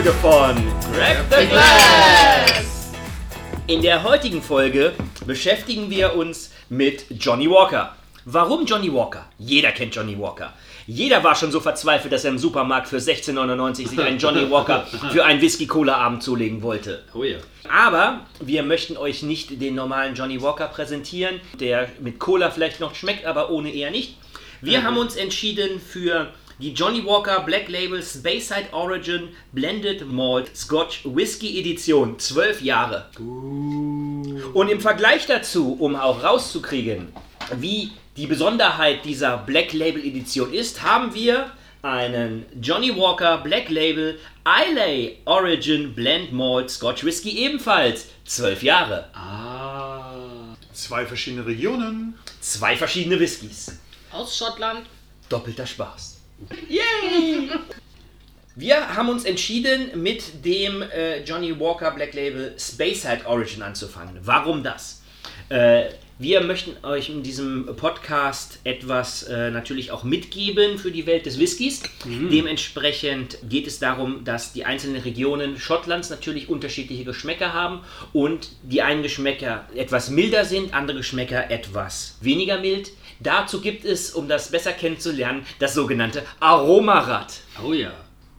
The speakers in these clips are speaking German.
Folge von Grab the Glass! In der heutigen Folge beschäftigen wir uns mit Johnny Walker. Warum Johnny Walker? Jeder kennt Johnny Walker. Jeder war schon so verzweifelt, dass er im Supermarkt für 16,99 sich einen Johnny Walker für einen Whisky-Cola-Abend zulegen wollte. Oh ja. Aber wir möchten euch nicht den normalen Johnny Walker präsentieren, der mit Cola vielleicht noch schmeckt, aber ohne eher nicht. Wir haben uns entschieden für die Johnny Walker Black Label Speyside Origin Blended Malt Scotch Whisky Edition. 12 Jahre. Und im Vergleich dazu, um auch rauszukriegen, wie die Besonderheit dieser Black Label Edition ist, haben wir einen Johnny Walker Black Label Islay Origin Blend Malt Scotch Whisky ebenfalls 12 Jahre. Ah. Zwei verschiedene Regionen. Zwei verschiedene Whiskys. Aus Schottland. Doppelter Spaß. Yay! Wir haben uns entschieden, mit dem äh, Johnny Walker Black Label Speyside Origin anzufangen. Warum das? Äh, wir möchten euch in diesem Podcast etwas äh, natürlich auch mitgeben für die Welt des Whiskys. Dementsprechend geht es darum, dass die einzelnen Regionen Schottlands natürlich unterschiedliche Geschmäcker haben und die einen Geschmäcker etwas milder sind, andere Geschmäcker etwas weniger mild. Dazu gibt es, um das besser kennenzulernen, das sogenannte Aromarad. Oh ja.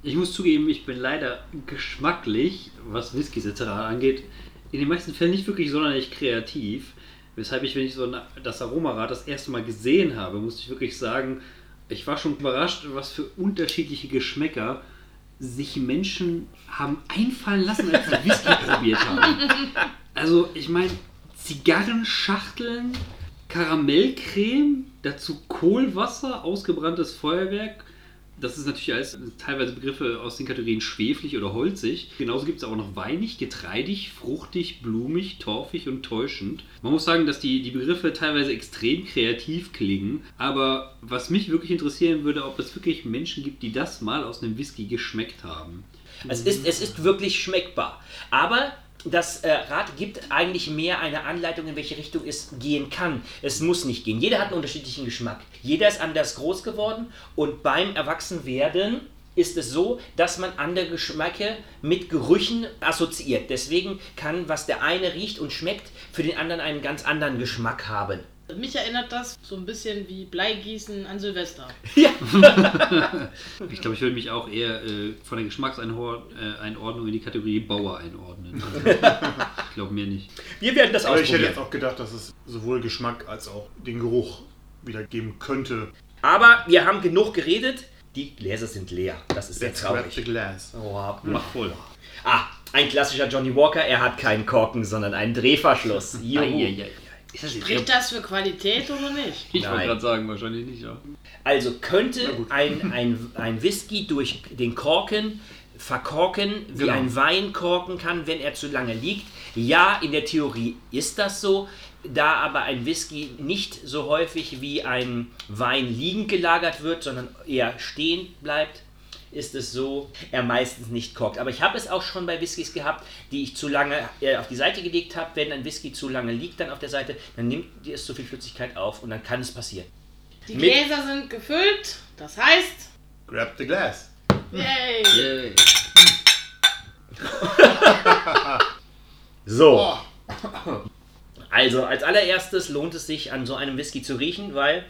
Ich muss zugeben, ich bin leider geschmacklich, was Whiskys etc. angeht, in den meisten Fällen nicht wirklich sonderlich kreativ. Weshalb ich, wenn ich so das Aromarad das erste Mal gesehen habe, musste ich wirklich sagen, ich war schon überrascht, was für unterschiedliche Geschmäcker sich Menschen haben einfallen lassen, als sie Whisky probiert haben. Also, ich meine, Zigarrenschachteln, Karamellcreme, dazu Kohlwasser, ausgebranntes Feuerwerk. Das ist natürlich alles teilweise Begriffe aus den Kategorien schweflich oder holzig. Genauso gibt es auch noch weinig, getreidig, fruchtig, blumig, torfig und täuschend. Man muss sagen, dass die, die Begriffe teilweise extrem kreativ klingen. Aber was mich wirklich interessieren würde, ob es wirklich Menschen gibt, die das mal aus einem Whisky geschmeckt haben. Es ist, es ist wirklich schmeckbar. Aber das äh, Rad gibt eigentlich mehr eine Anleitung, in welche Richtung es gehen kann. Es muss nicht gehen. Jeder hat einen unterschiedlichen Geschmack. Jeder ist anders groß geworden und beim Erwachsenwerden ist es so, dass man andere Geschmäcke mit Gerüchen assoziiert. Deswegen kann, was der eine riecht und schmeckt, für den anderen einen ganz anderen Geschmack haben. Mich erinnert das so ein bisschen wie Bleigießen an Silvester. Ja. Ich glaube, ich würde mich auch eher äh, von der Geschmackseinordnung Einordnung in die Kategorie Bauer einordnen. Also, ich glaube mir nicht. Wir werden das Aber ich hätte ausprobieren. jetzt auch gedacht, dass es sowohl Geschmack als auch den Geruch wiedergeben könnte. Aber wir haben genug geredet. Die Gläser sind leer. Das ist sehr Let's grab the traurig. glass. Oh, Mach voll. Ah, ein klassischer Johnny Walker. Er hat keinen Korken, sondern einen Drehverschluss. Juhu. Eieiei. Ist das Spricht das für Qualität oder nicht? Ich wollte gerade sagen, wahrscheinlich nicht, ja. Also könnte ein, ein, ein Whisky durch den Korken verkorken, wie Genau. ein Wein korken kann, wenn er zu lange liegt. Ja, in der Theorie ist das so. Da aber ein Whisky nicht so häufig wie ein Wein liegend gelagert wird, sondern eher stehen bleibt, ist es so, er meistens nicht korkt. Aber ich habe es auch schon bei Whiskys gehabt, die ich zu lange äh, auf die Seite gelegt habe. Wenn ein Whisky zu lange liegt dann auf der Seite, dann nimmt es zu viel Flüssigkeit auf und dann kann es passieren. Die Mit- Gläser sind gefüllt. Das heißt, Grab the glass. yay. Yay. So. Also, als allererstes lohnt es sich, an so einem Whisky zu riechen, weil.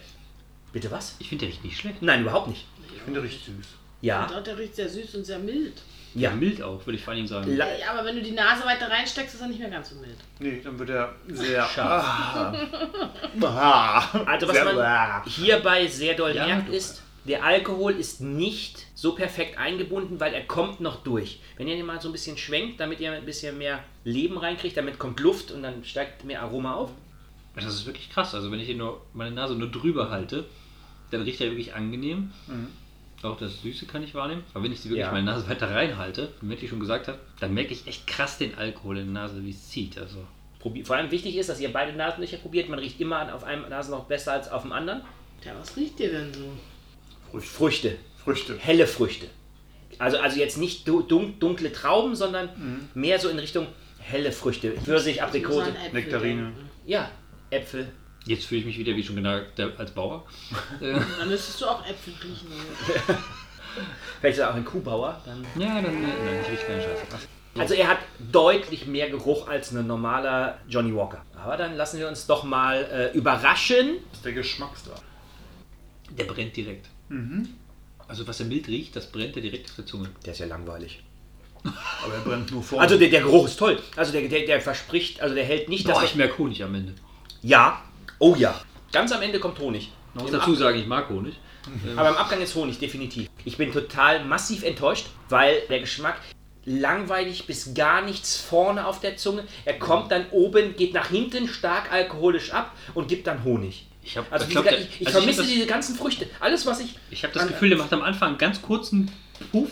Bitte was? Ich finde der riecht nicht schlecht. Nein, überhaupt nicht. Ich finde richtig süß. Ja. Und der riecht sehr süß und sehr mild. Ja, Ja. mild auch, würde ich vor allem sagen. La- Ja, aber wenn du die Nase weiter reinsteckst, ist er nicht mehr ganz so mild. Nee, dann wird er sehr. Scharf. Ah. Also, was Sehr- man ah. hierbei sehr doll Ja, merkt, ist, der Alkohol ist nicht so perfekt eingebunden, weil er kommt noch durch. Wenn ihr den mal so ein bisschen schwenkt, damit ihr ein bisschen mehr Leben reinkriegt, damit kommt Luft und dann steigt mehr Aroma auf. Das ist wirklich krass. Also wenn ich hier nur meine Nase nur drüber halte, dann riecht er wirklich angenehm. Auch das Süße kann ich wahrnehmen. Aber wenn ich sie wirklich Ja. meine Nase weiter reinhalte, wie Matti schon gesagt hat, dann merke ich echt krass den Alkohol in der Nase, wie es zieht. Also Vor allem wichtig ist, dass ihr beide Nasenlöcher probiert. Man riecht immer auf einem Nasenloch besser als auf dem anderen. Tja, was riecht dir denn so? Früchte. Früchte. helle Früchte. Also, also jetzt nicht du- dun dunkle Trauben, sondern mehr so in Richtung helle Früchte. Pfirsich, Aprikose. Nektarine. denken. Ja, Äpfel. Jetzt fühle ich mich wieder, wie schon gesagt, der- als Bauer. Dann müsstest du auch Äpfel riechen. Vielleicht ist er auch ein Kuhbauer. Dann. Ja, dann nein, ich rieche keine Scheiße. Also er hat deutlich mehr Geruch als ein normaler Johnny Walker. Aber dann lassen wir uns doch mal äh, überraschen. ist der Geschmacksdraht. Der brennt direkt. Also was er mild riecht, das brennt er direkt auf der Zunge. Der ist ja langweilig. Aber er brennt nur vorne. Also der, der Geruch ist toll. Also der, der, der verspricht, also der hält nicht, dass Boah, er- ich merke Honig am Ende. Ja. Oh ja. Ganz am Ende kommt Honig. Man muss Im dazu Ab- sagen, ich mag Honig. Aber im Abgang ist Honig, definitiv. Ich bin total massiv enttäuscht, weil der Geschmack langweilig bis gar nichts vorne auf der Zunge. Er kommt dann oben, geht nach hinten stark alkoholisch ab und gibt dann Honig. Ich, hab, Also ich, diese, glaub, der- ich, ich also vermisse hab das, diese ganzen Früchte. Alles, was ich. Ich habe das an- Gefühl, der macht am Anfang einen ganz kurzen Puff,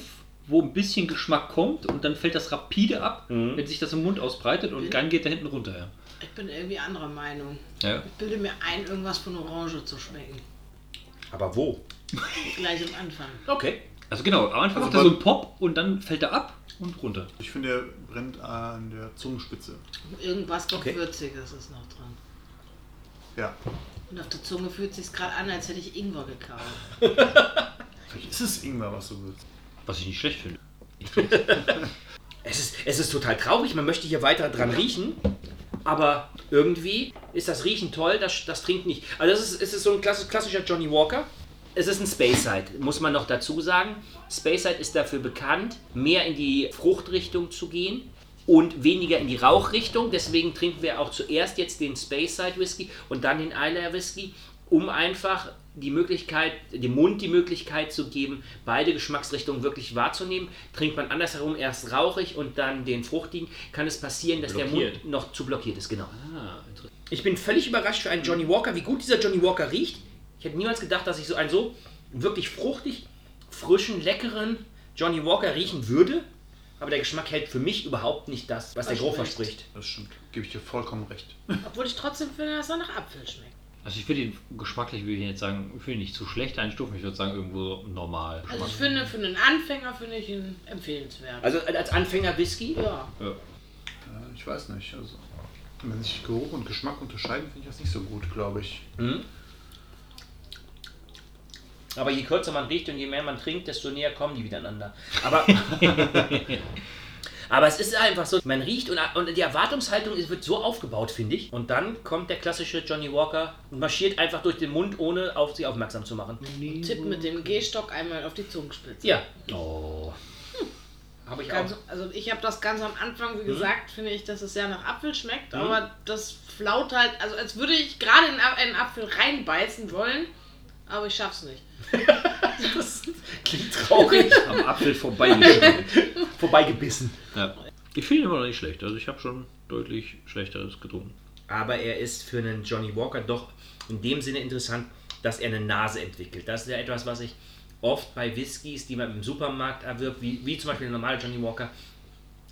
wo ein bisschen Geschmack kommt und dann fällt das rapide ab, Mhm. wenn sich das im Mund ausbreitet und dann geht er hinten runter. Ja. Ich bin irgendwie anderer Meinung. Ja. Ich bilde mir ein, irgendwas von Orange zu schmecken. Aber wo? Gleich am Anfang. Okay. Also genau, am Anfang macht er so einen Pop und dann fällt er ab und runter. ich finde, er brennt an der Zungenspitze. Irgendwas noch Okay. Würziges ist noch dran. Ja. Und auf der Zunge fühlt sich gerade an, als hätte ich Ingwer gekaut. Vielleicht ist es Ingwer, was du willst. Was ich nicht schlecht finde. Es ist, es ist total traurig, man möchte hier weiter dran riechen, aber irgendwie ist das Riechen toll, das, das trinkt nicht. Also es ist, es ist so ein klassisch, klassischer Johnny Walker. Es ist ein Speyside, muss man noch dazu sagen. Speyside ist dafür bekannt, mehr in die Fruchtrichtung zu gehen und weniger in die Rauchrichtung. Deswegen trinken wir auch zuerst jetzt den Speyside Whisky und dann den Islayer Whisky, um einfach die Möglichkeit, dem Mund die Möglichkeit zu geben, beide Geschmacksrichtungen wirklich wahrzunehmen. Trinkt man andersherum erst rauchig und dann den fruchtigen, kann es passieren, dass der Blockiert. Mund noch zu blockiert ist. Genau. Ah. Ich bin völlig überrascht für einen Johnny Walker, wie gut dieser Johnny Walker riecht. Ich hätte niemals gedacht, dass ich so einen so wirklich fruchtig, frischen, leckeren Johnny Walker riechen würde. Aber der Geschmack hält für mich überhaupt nicht das, was der Geruch Verspricht. verspricht. Das stimmt. Gebe ich dir vollkommen recht. Obwohl ich trotzdem finde, dass er nach Apfel schmeckt. Also ich würde ihn geschmacklich, würde ich jetzt sagen, ich ihn nicht zu schlecht einstufen, ich würde sagen irgendwo normal. Also ich finde, für einen Anfänger finde ich ihn empfehlenswert. Also als Anfänger Whisky? ja. Ja. Äh, ich weiß nicht. Also, wenn sich Geruch und Geschmack unterscheiden, finde ich das nicht so gut, glaube ich. Mhm. Aber je kürzer man riecht und je mehr man trinkt, desto näher kommen die miteinander. Aber, aber es ist einfach so, man riecht und, und die Erwartungshaltung ist, wird so aufgebaut, finde ich. Und dann kommt der klassische Johnny Walker und marschiert einfach durch den Mund, ohne auf sie aufmerksam zu machen. Tipp mit dem Gehstock einmal auf die Zungenspitze. Ja, Oh. habe ich Ganz, auch. also ich habe das ganz am Anfang, Mhm. wie gesagt, finde ich, dass es sehr nach Apfel schmeckt, aber das flaut halt, also als würde ich gerade in einen Apfel reinbeißen wollen, aber ich schaff's nicht. Das klingt traurig. Am Apfel. Vorbeigebissen. ja. Ich finde ihn immer noch nicht schlecht. Also ich habe schon deutlich schlechteres getrunken. Aber er ist für einen Johnny Walker doch in dem Sinne interessant, dass er eine Nase entwickelt. Das ist ja etwas, was ich oft bei Whiskys, die man im Supermarkt erwirbt, wie, wie zum Beispiel der normale Johnny Walker,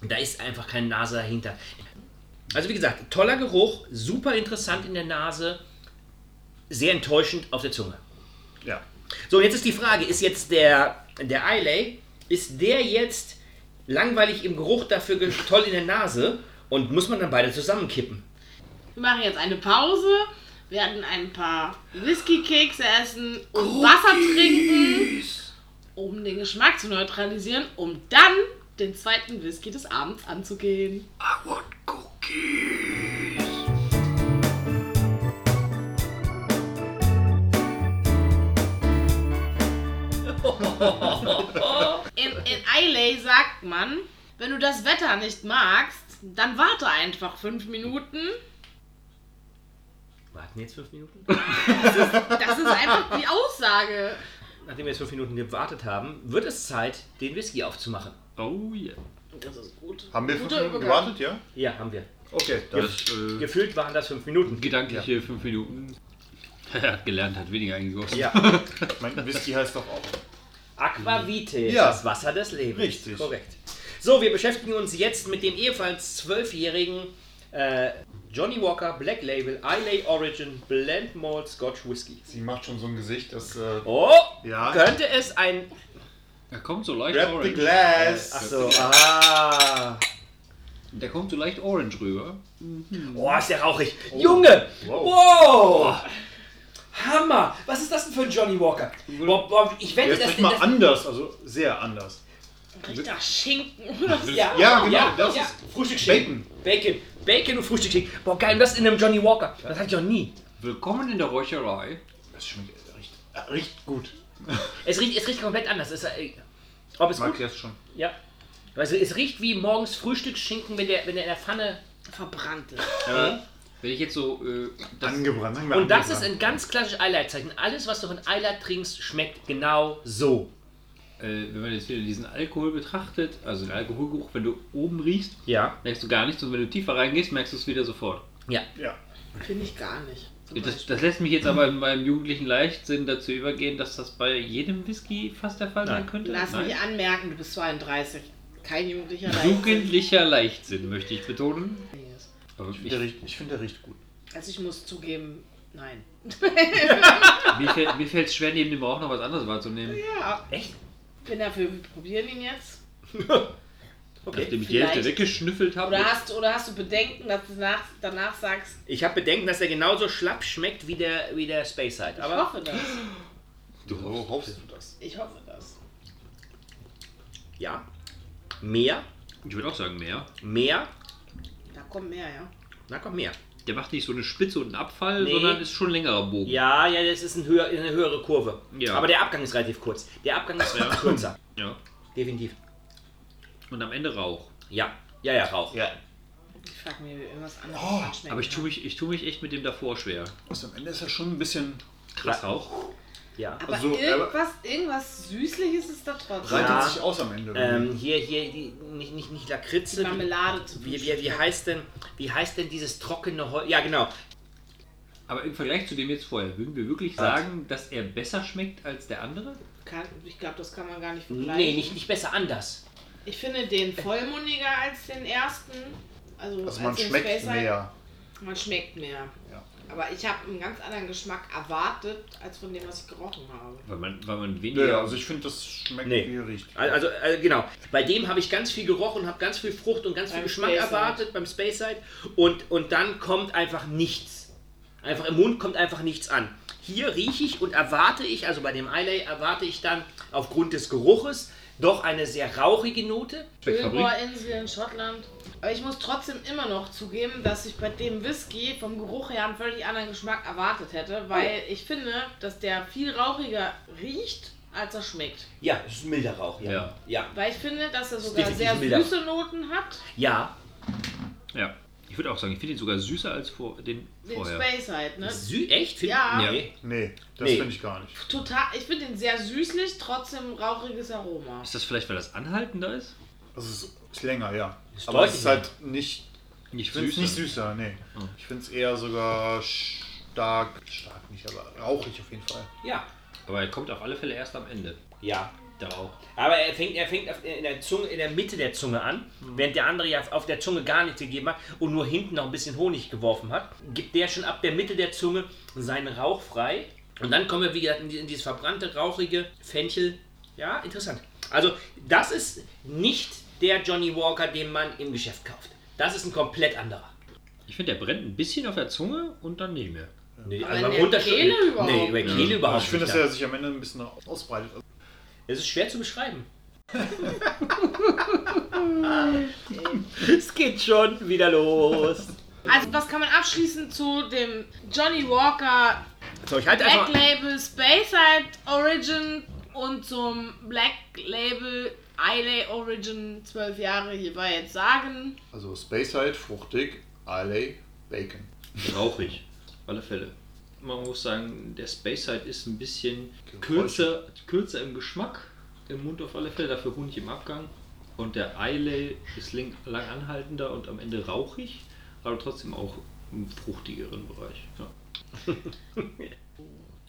da ist einfach keine Nase dahinter. Also wie gesagt, toller Geruch, super interessant in der Nase, sehr enttäuschend auf der Zunge. Ja. So, jetzt ist die Frage, ist jetzt der, der Islay, ist der jetzt langweilig im Geruch, dafür toll in der Nase und muss man dann beide zusammenkippen? Wir machen jetzt eine Pause, werden ein paar Whisky-Kekse essen und Wasser trinken, um den Geschmack zu neutralisieren, um dann den zweiten Whisky des Abends anzugehen. I want cookies. Islay sagt man, wenn du das Wetter nicht magst, dann warte einfach fünf Minuten. Warten wir jetzt fünf Minuten? Das ist einfach die Aussage. Nachdem wir jetzt fünf Minuten gewartet haben, wird es Zeit, den Whisky aufzumachen. Oh yeah. Das ist gut. Haben wir fünf Guter Minuten Übergang. gewartet, ja? Ja, haben wir. Okay. Das äh, Gefühlt waren das fünf Minuten. gedankliche fünf Minuten. Er hat gelernt, hat weniger eingekostet. Ja. Mein Whisky heißt doch auch. Aquavite, Ja. das Wasser des Lebens. Richtig. Korrekt. So, wir beschäftigen uns jetzt mit dem ebenfalls zwölfjährigen äh, Johnny Walker Black Label Islay Origin Blend Malt Scotch Whisky. Sie macht schon so ein Gesicht, dass. Äh, Oh, Ja. könnte es ein... Er kommt so leicht Grab the orange. glass. Achso, ah. Der kommt so leicht orange rüber. Oh, ist der rauchig. Junge! Wow. Wow! Hammer! Was ist das denn für ein Johnny Walker? Boah, boah, ich wette, ist dass nicht mal das, anders, also sehr anders. Riecht nach Schinken oder so. Ja, Ja, genau, Ja, das ja. ist Frühstücksschinken. Bacon. Bacon und Frühstücksschinken. Boah, geil, und das in einem Johnny Walker. Das hatte ich noch nie. Willkommen in der Räucherei. Das schmeckt riecht, äh, riecht gut. Es riecht, es riecht komplett anders. Es, äh, ob es Mag gut? schon. Ja. Also es riecht wie morgens Frühstücksschinken, wenn der, wenn der in der Pfanne. Verbrannt ist. Aber wenn ich jetzt so. Äh, das, Angebrannt. sagen wir Und das ist angebrannt. ein ganz klassisches Eilerzeichen. Alles, was du von Eiler trinkst, schmeckt genau so. äh, wenn man jetzt wieder diesen Alkohol betrachtet, also den Alkoholgeruch, wenn du oben riechst, Ja. merkst du gar nichts und wenn du tiefer reingehst, merkst du es wieder sofort. Ja. Ja. Finde ich gar nicht. Das, das lässt mich jetzt aber in meinem jugendlichen Leichtsinn dazu übergehen, dass das bei jedem Whisky fast der Fall sein Nein. könnte. Lass Nein. mich anmerken, du bist 32. Kein jugendlicher Leichtsinn. Jugendlicher Leichtsinn, möchte ich betonen. Aber ich, Der riecht, ich finde, der riecht gut. Also ich muss zugeben, nein. mir fällt mir fällt's schwer, neben dem Rauch noch was anderes wahrzunehmen. Ja, Echt? bin dafür, wir probieren ihn jetzt. Nachdem ich die Hälfte weggeschnüffelt habe. Oder hast, oder hast du Bedenken, dass du nach, danach sagst, Ich habe Bedenken, dass er genauso schlapp schmeckt wie der, wie der Space Side. ich Aber hoffe das. Du so hoffst du das. Ich hoffe das. ja. Mehr. Ich würde auch sagen mehr. Mehr. Da kommt mehr, ja. Na komm, mehr. Der macht nicht so eine Spitze und einen Abfall, Nee. sondern ist schon ein längerer Bogen. Ja, ja, das ist ein höher, eine höhere Kurve. Ja. Aber der Abgang ist relativ kurz. Der Abgang ist kürzer. Ja. Definitiv. Und am Ende Rauch. Ja. Ja, ja, Rauch. Ja. Ich frage mir, wie irgendwas anderes Oh. Aber ich tue mich, ich tu mich echt mit dem davor schwer. Also am Ende ist er schon ein bisschen. Krass Rauch. Ja. Aber Also, irgendwas, irgendwas Süßliches ist da trotzdem. Breitet Ja. sich aus am Ende. Ähm, hier, hier, die, nicht, nicht, nicht Lakritze. Marmelade zu Wie, wie, wie heißt denn, wie heißt denn dieses trockene Holz? Ja, genau. Aber im Vergleich zu dem jetzt vorher, würden wir wirklich Was? sagen, dass er besser schmeckt als der andere? Kann, ich glaube, das kann man gar nicht vergleichen. Nee, nicht, nicht besser, anders. Ich finde den vollmundiger als den ersten. Also, also man als den schmeckt mehr. Man schmeckt mehr. Ja. Aber ich habe einen ganz anderen Geschmack erwartet, als von dem, was ich gerochen habe. Weil man, weil man weniger. Ja, also ich finde, das schmeckt Nee. wie riecht. Also, also genau. Bei dem habe ich ganz viel gerochen, habe ganz viel Frucht und ganz viel Beim Geschmack Space Side. erwartet beim Space Side. Und, und dann kommt einfach nichts. Einfach im Mund kommt einfach nichts an. Hier rieche ich und erwarte ich, also bei dem Islay erwarte ich dann aufgrund des Geruches doch eine sehr rauchige Note. Bilboa-Insel in Schottland. Aber ich muss trotzdem immer noch zugeben, dass ich bei dem Whisky vom Geruch her einen völlig anderen Geschmack erwartet hätte, weil ich finde, dass der viel rauchiger riecht, als er schmeckt. Ja, es ist ein milder Rauch. Ja. Ja. Ja. Weil ich finde, dass er sogar definitiv sehr milder. süße Noten hat. ja. Ja. Ich würde auch sagen, ich finde ihn sogar süßer als vor, den Den vorher. Space halt, ne? Sü echt? Find- Ja. Nee. Nee, das Nee. finde ich gar nicht. Total, ich finde ihn sehr süßlich, trotzdem rauchiges Aroma. Ist das vielleicht, weil das anhaltender ist? Also es ist länger, ja. Ist Aber es ist halt nicht. Nicht es süßer. nicht süßer, nee. Hm. Ich finde es eher sogar stark. Stark nicht, aber rauchig auf jeden Fall. Ja. Aber er kommt auf alle Fälle erst am Ende. Ja. Der Rauch. Aber er fängt, er fängt in, der Zunge, in der Mitte der Zunge an, während der andere ja auf der Zunge gar nichts gegeben hat und nur hinten noch ein bisschen Honig geworfen hat, gibt der schon ab der Mitte der Zunge seinen Rauch frei. Und dann kommen wir, wie gesagt, in dieses verbrannte, rauchige Fenchel. Ja, interessant. Also, das ist nicht der Johnny Walker, den man im Geschäft kauft. Das ist ein komplett anderer. Ich finde, der brennt ein bisschen auf der Zunge und dann nicht mehr. Nee, Aber also beim Kehle überhaupt Nee, über nicht. Kehle Ja. überhaupt ich finde, dass er sich am Ende ein bisschen ausbreitet. Es ist schwer zu beschreiben. es geht schon wieder los. Also, was kann man abschließend zu dem Johnny Walker So, ich halte Black. Label Speyside Origin und zum Black Label Islay Origin 12 Jahre hierbei jetzt sagen? Also Speyside, fruchtig, Islay, Bacon. Rauchig. Auf alle Fälle. Man muss sagen, der Space Side ist ein bisschen kürzer, kürzer im Geschmack. Im Mund auf alle Fälle, dafür Honig im Abgang. Und der Islay ist lang, lang anhaltender und am Ende rauchig, aber trotzdem auch im fruchtigeren Bereich. Ja.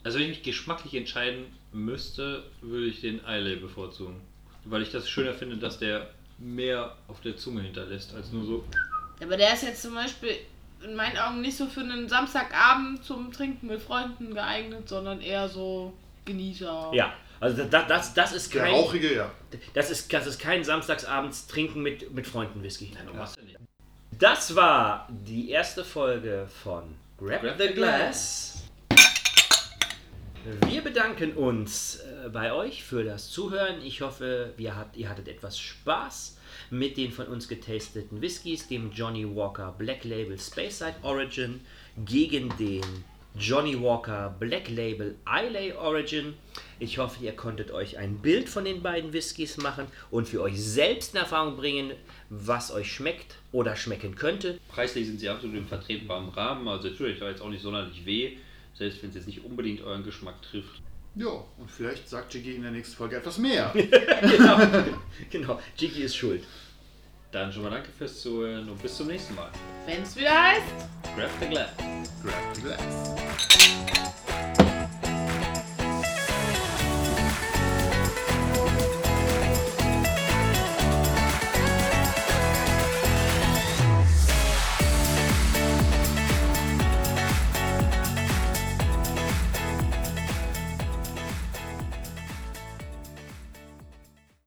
also wenn ich mich geschmacklich entscheiden müsste, würde ich den Islay bevorzugen. Weil ich das schöner finde, dass der mehr auf der Zunge hinterlässt, als nur so Aber der ist jetzt zum Beispiel in meinen Augen nicht so für einen Samstagabend zum Trinken mit Freunden geeignet, sondern eher so Genießer. Ja, also das, das, das ist Der kein. rauchige, ja. Das ist, das ist kein Samstagsabends trinken mit, mit Freunden Whisky. Machst ja. Das war die erste Folge von Grab, Grab the the Glass. Wir bedanken uns äh, bei euch für das Zuhören. Ich hoffe, hat, ihr hattet etwas Spaß mit den von uns getasteten Whiskys, dem Johnny Walker Black Label Speyside Origin gegen den Johnny Walker Black Label Islay Origin. Ich hoffe, ihr konntet euch ein Bild von den beiden Whiskys machen und für euch selbst in Erfahrung bringen, was euch schmeckt oder schmecken könnte. Preislich sind sie absolut im vertretbaren Rahmen, also tut euch da jetzt auch nicht sonderlich weh, selbst wenn es jetzt nicht unbedingt euren Geschmack trifft. Ja, und vielleicht sagt Jiggy in der nächsten Folge etwas mehr. genau, genau. Jiki ist schuld. Dann schon mal danke fürs Zuhören und bis zum nächsten Mal. Wenn es wieder heißt. Grab the glass. Grab the glass.